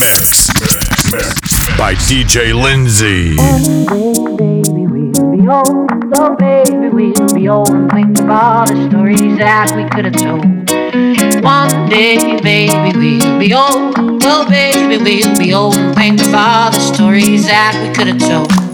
Mix. By DJ Lindsay. baby, we'll be old. Oh, baby, we'll be old and think of all the stories that we could have told. One day, baby, we'll be old. Oh, baby, we'll be old and think of all the stories that we could have told.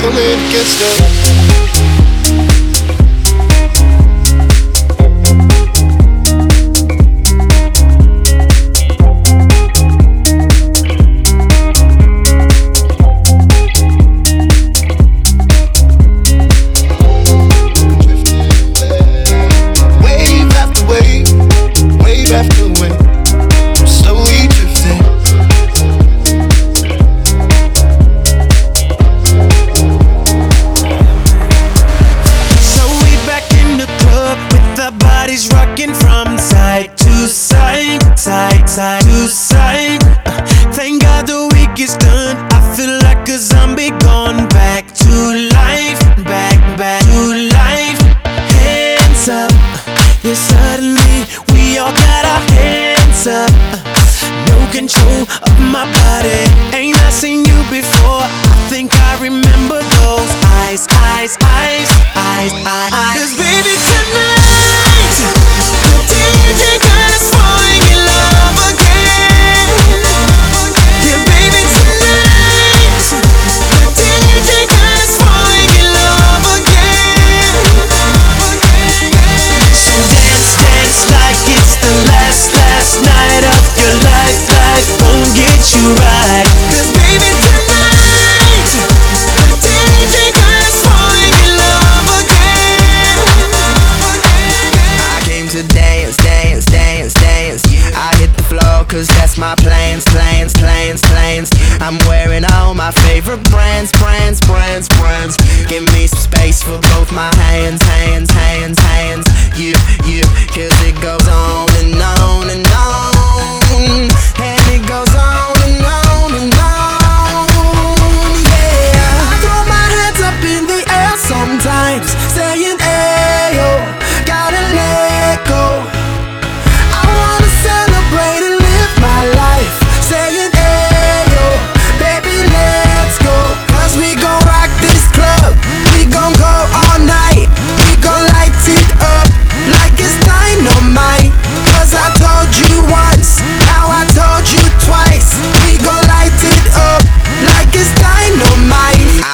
Come in, get stuck. clients, clients, clients, clients. I'm wearing all my favorite brands, brands, brands, brands. Give me some space for both my hands, hands, hands, hands. You, you, cause it goes on and on and on. And it goes on and on and on.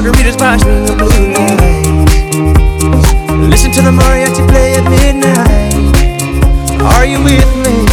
Margaritas by. Listen to the mariachi play at midnight. Are you with me?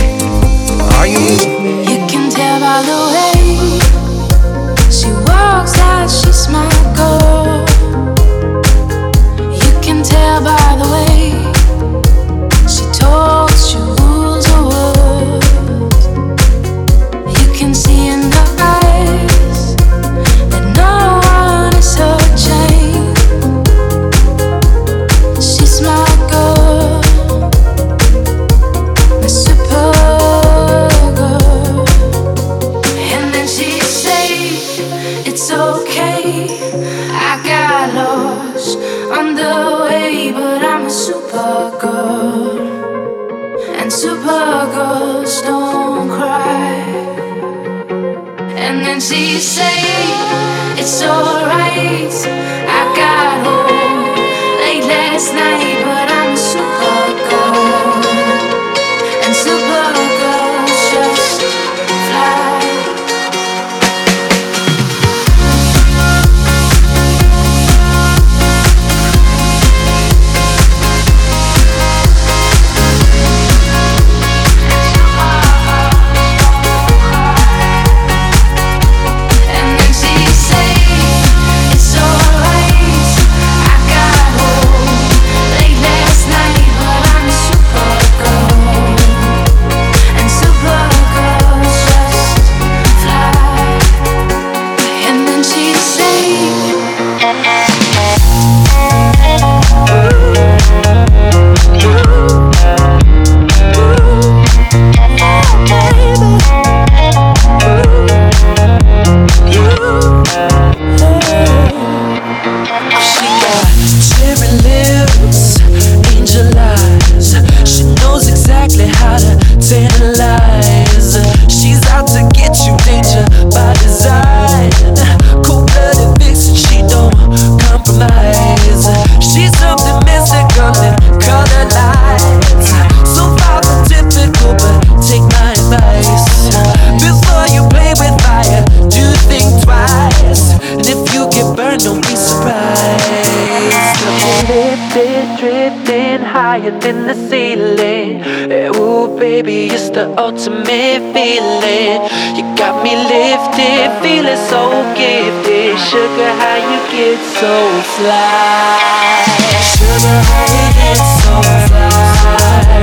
the ultimate feeling. You got me lifted, feeling so gifted. Sugar, how you get so fly? Sugar, how you get so fly?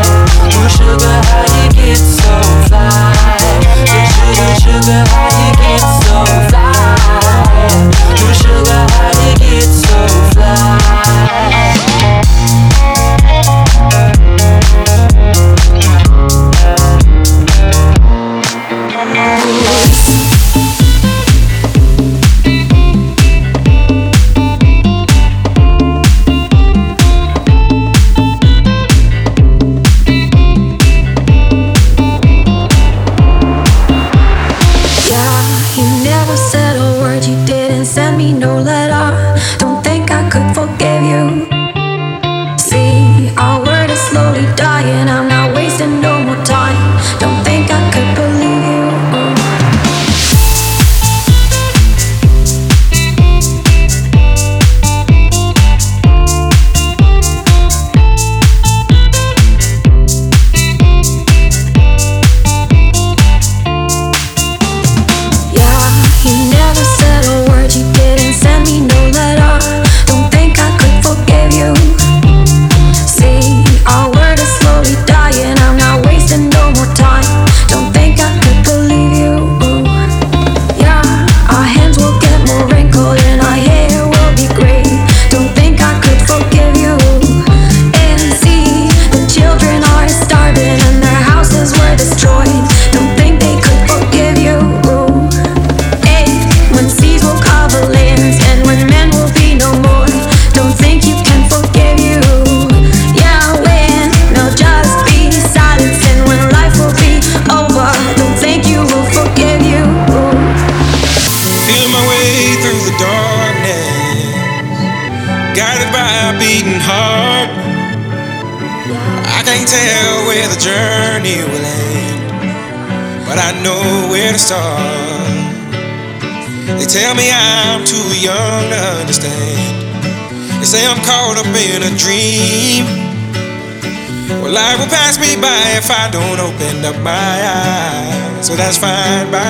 Oh, sugar, how you get so fly? Oh, sugar, sugar, how you get so fly? Oh, sugar. that's fine by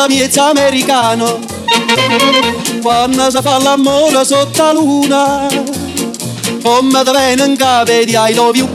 la piezza americana quando si fa l'amore sotto la luna come te vengono in capo di I love you.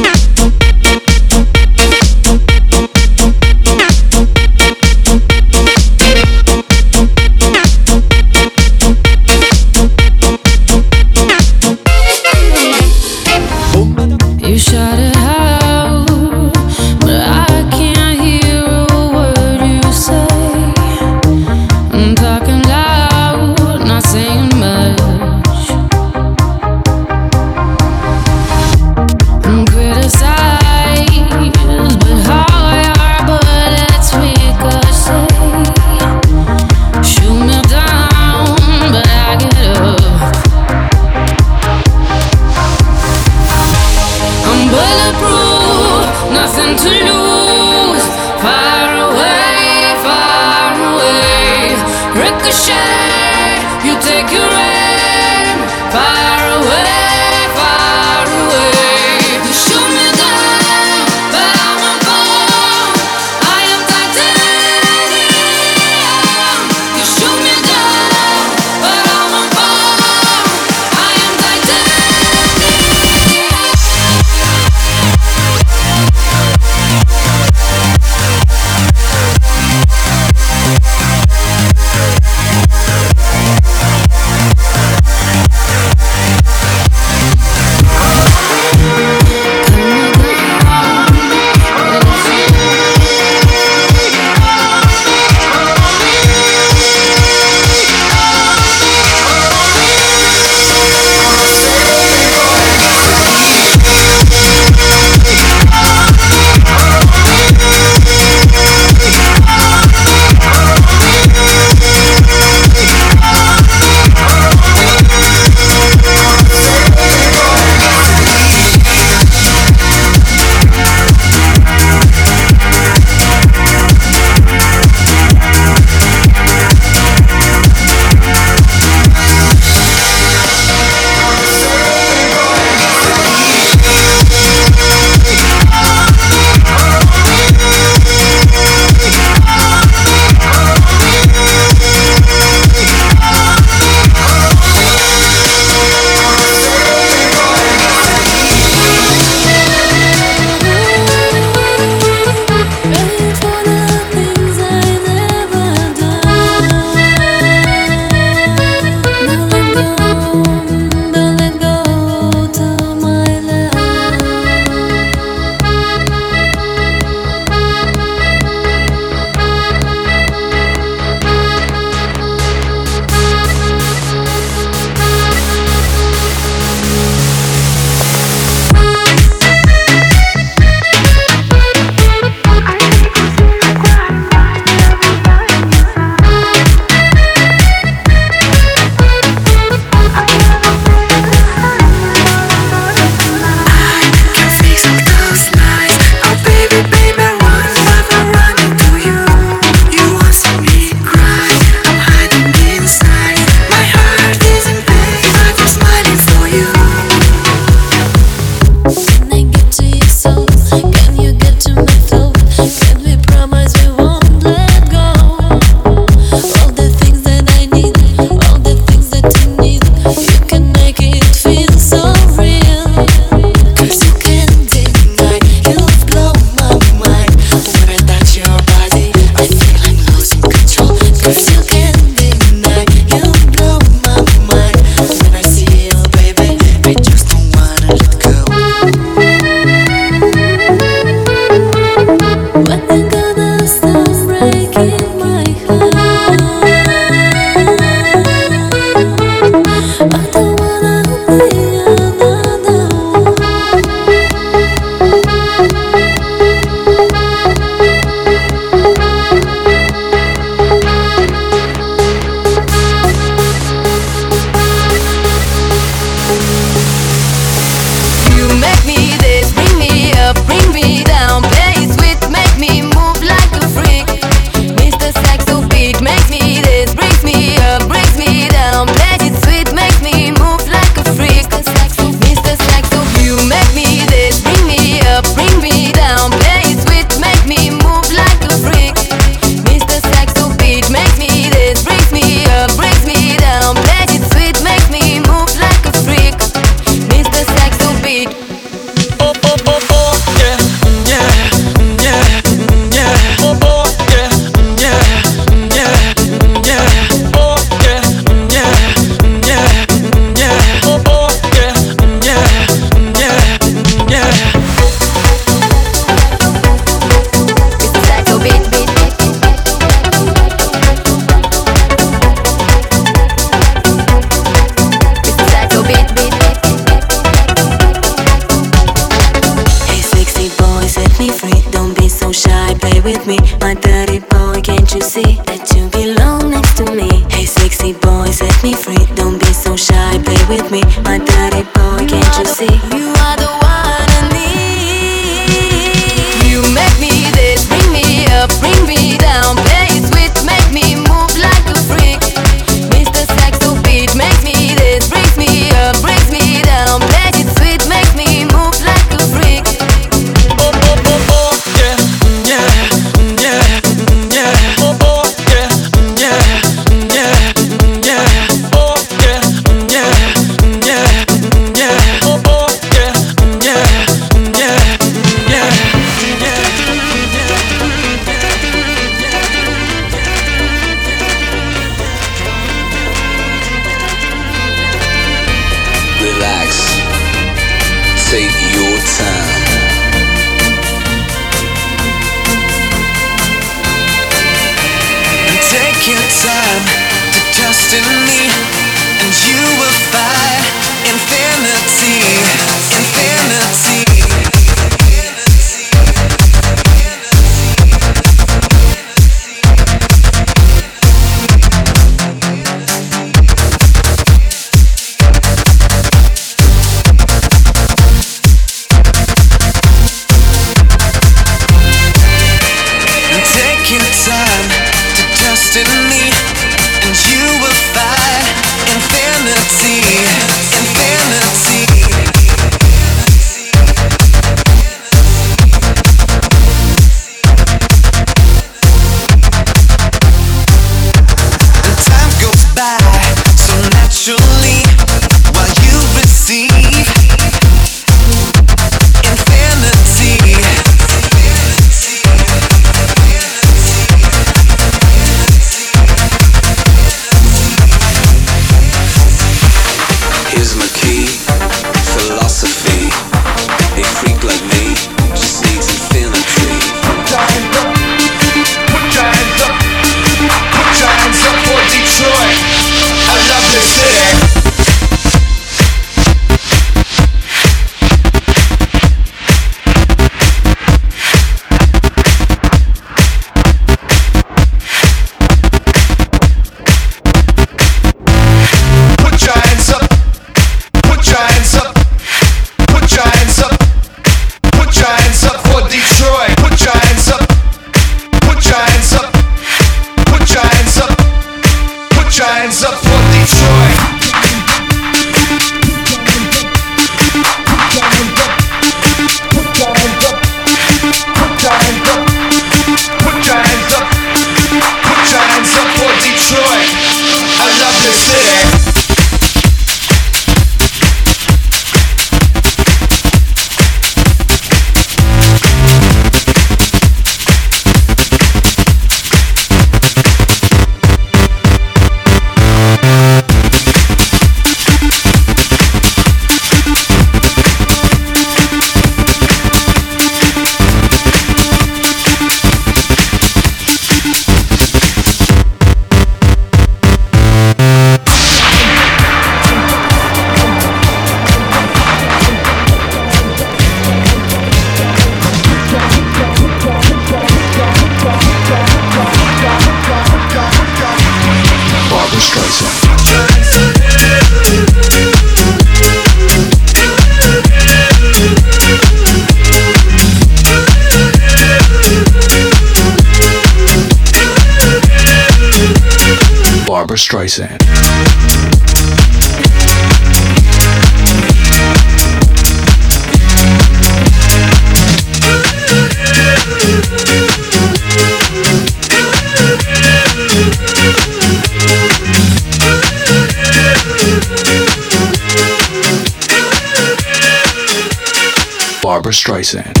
Barbra Streisand.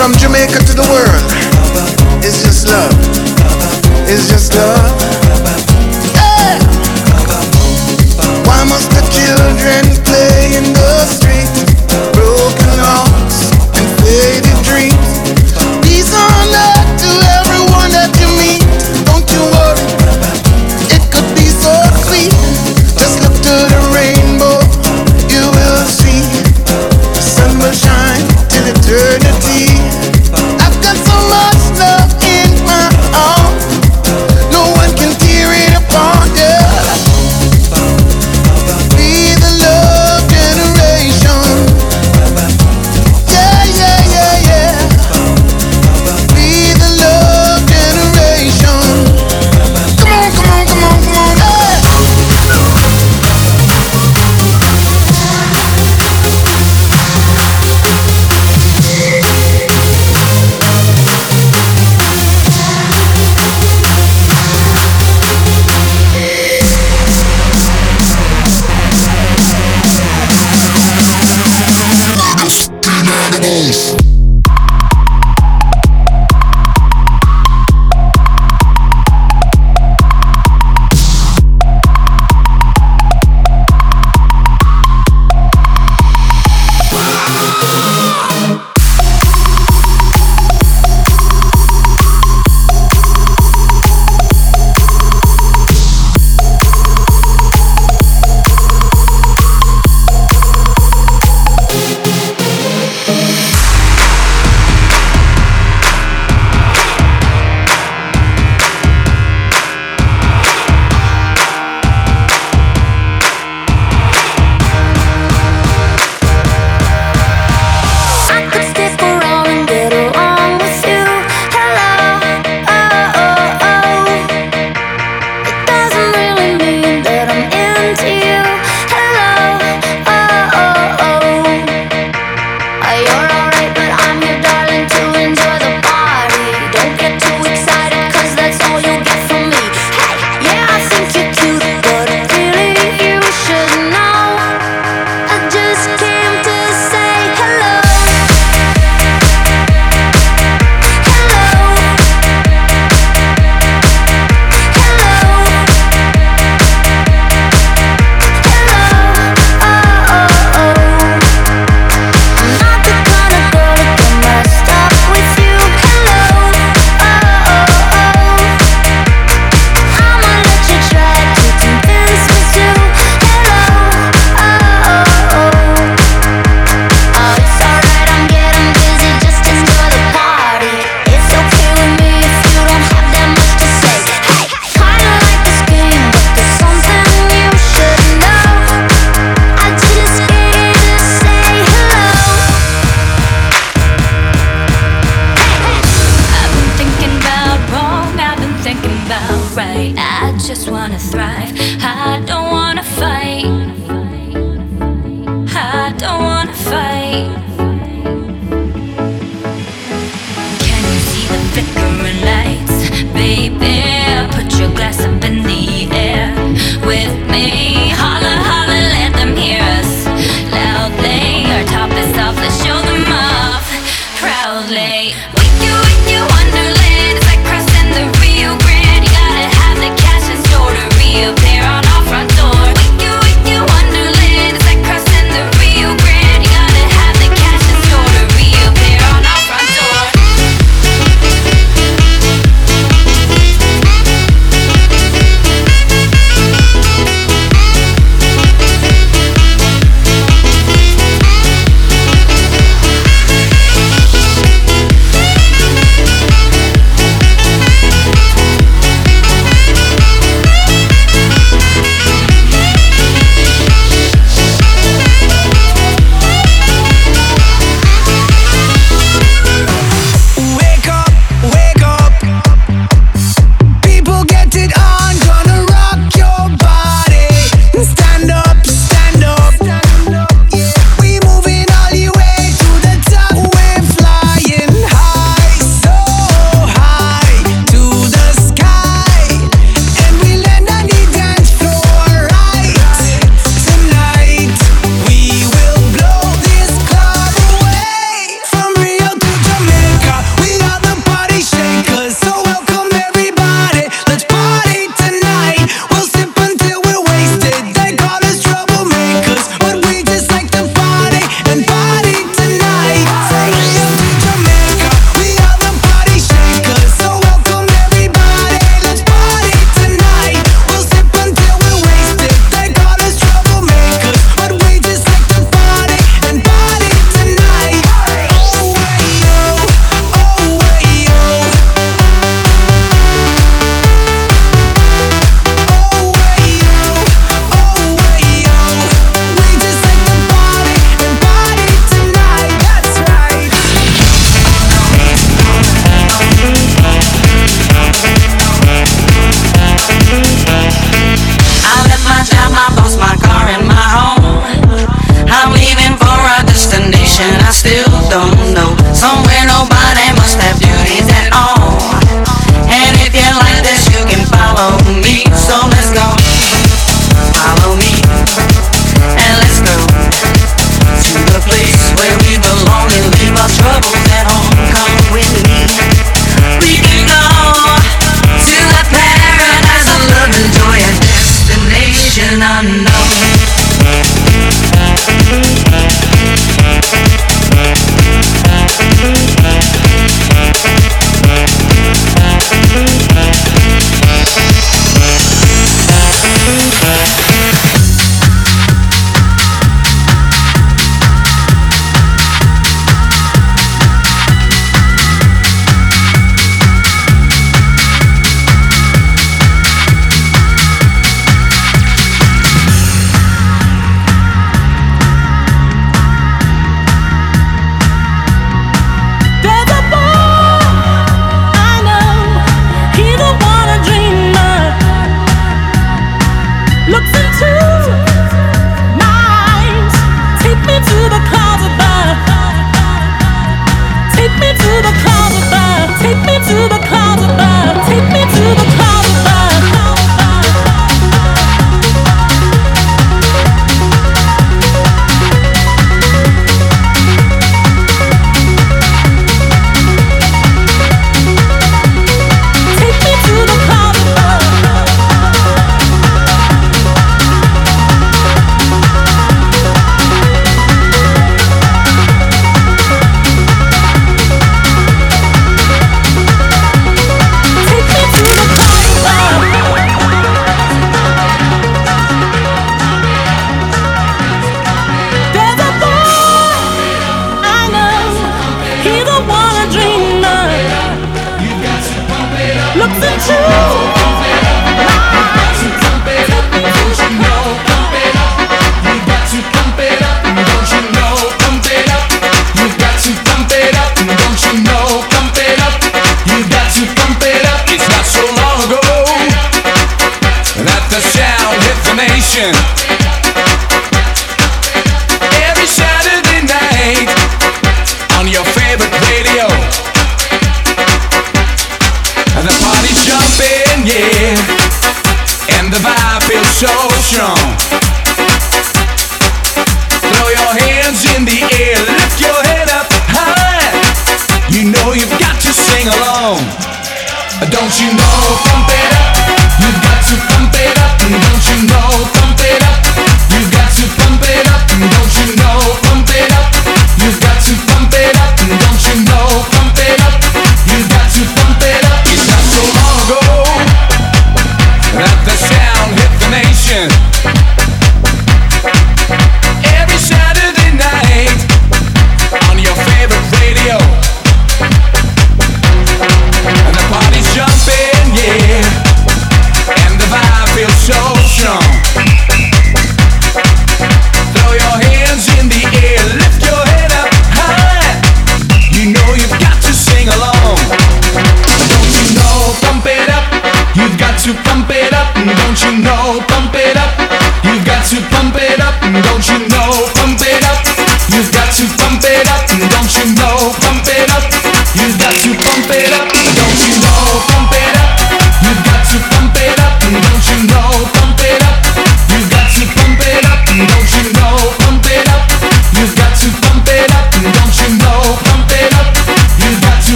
From Jamaica to the world, it's just love. It's just love.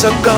so go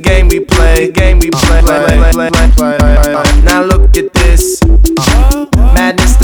game we play, game we play. Now look at this.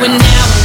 going now.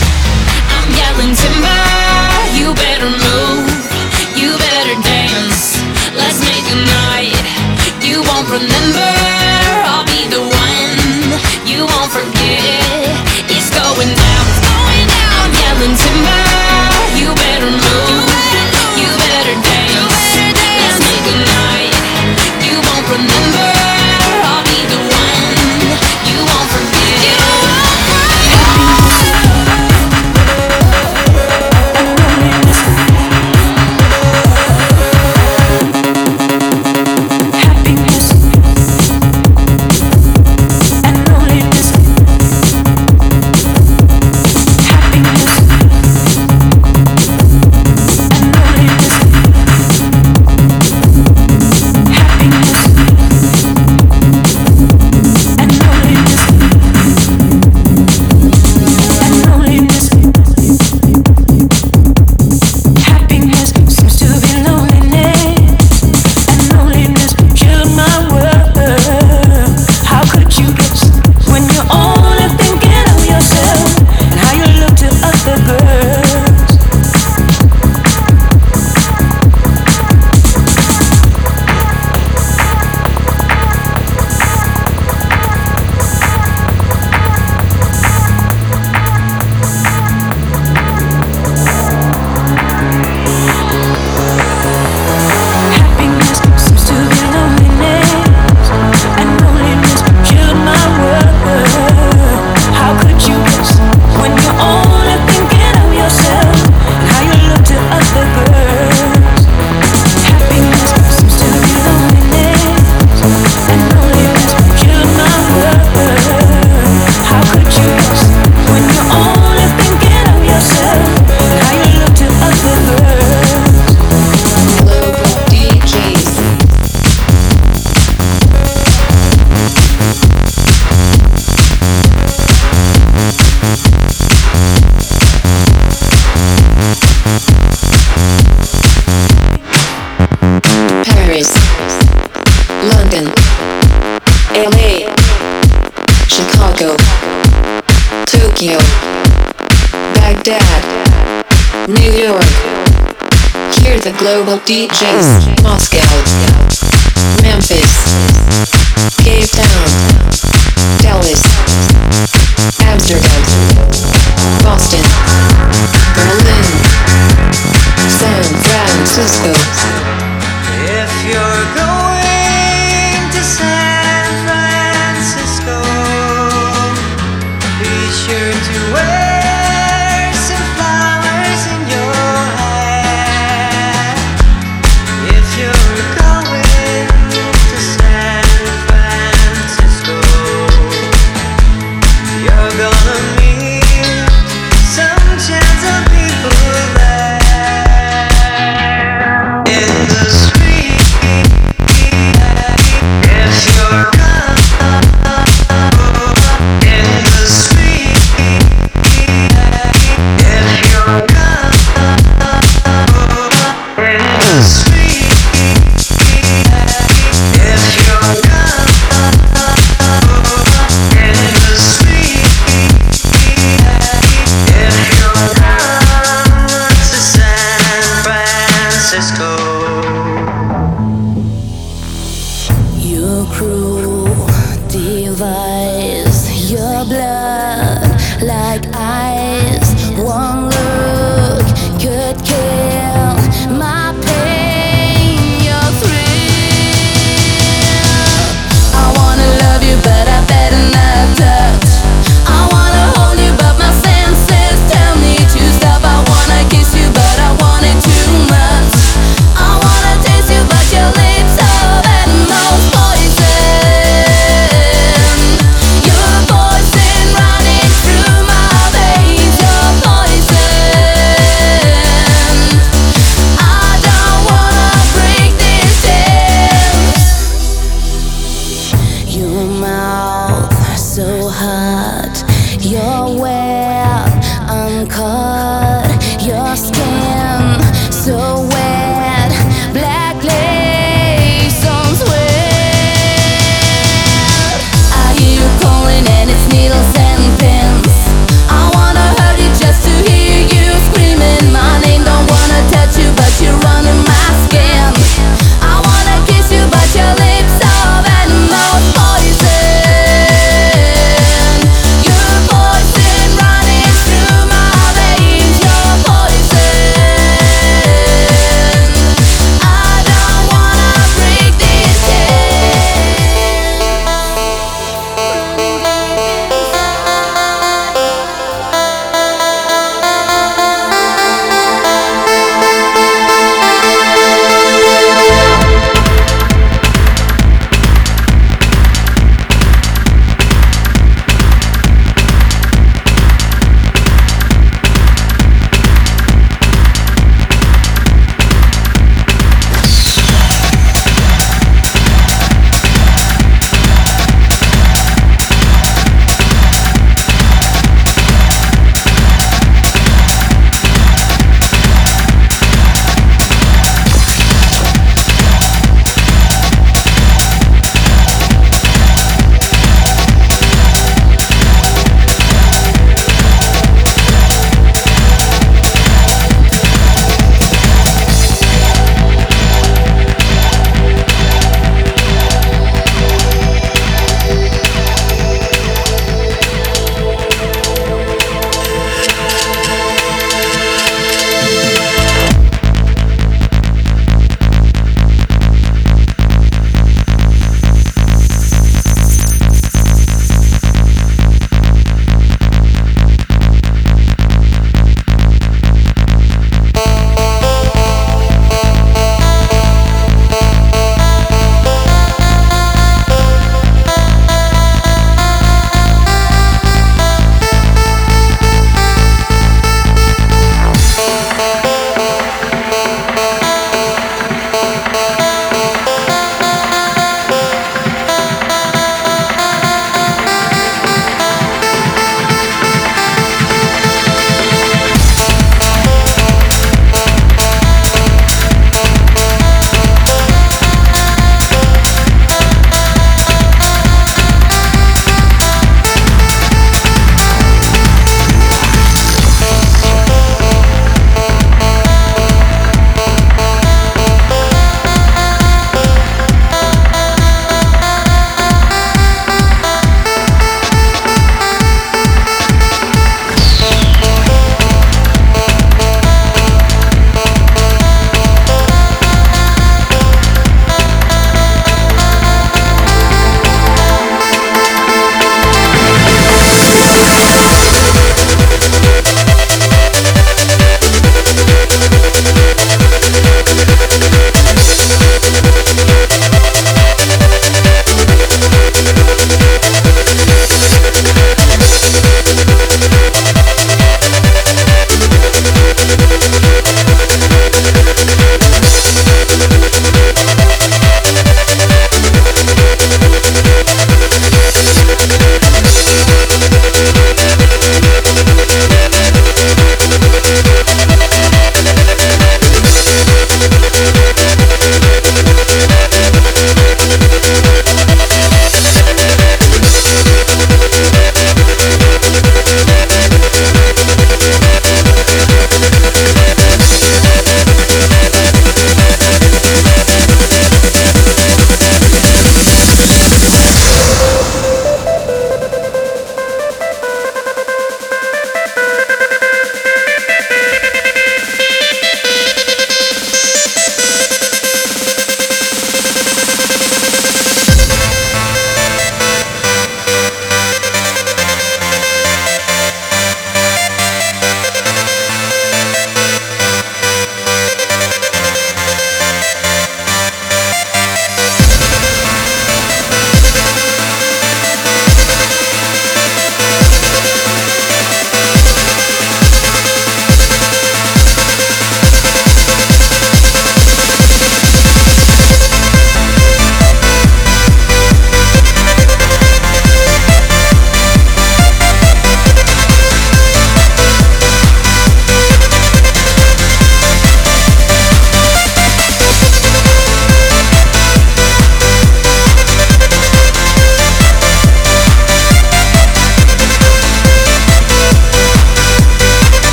DJs. Moscow,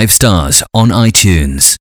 5 stars on iTunes.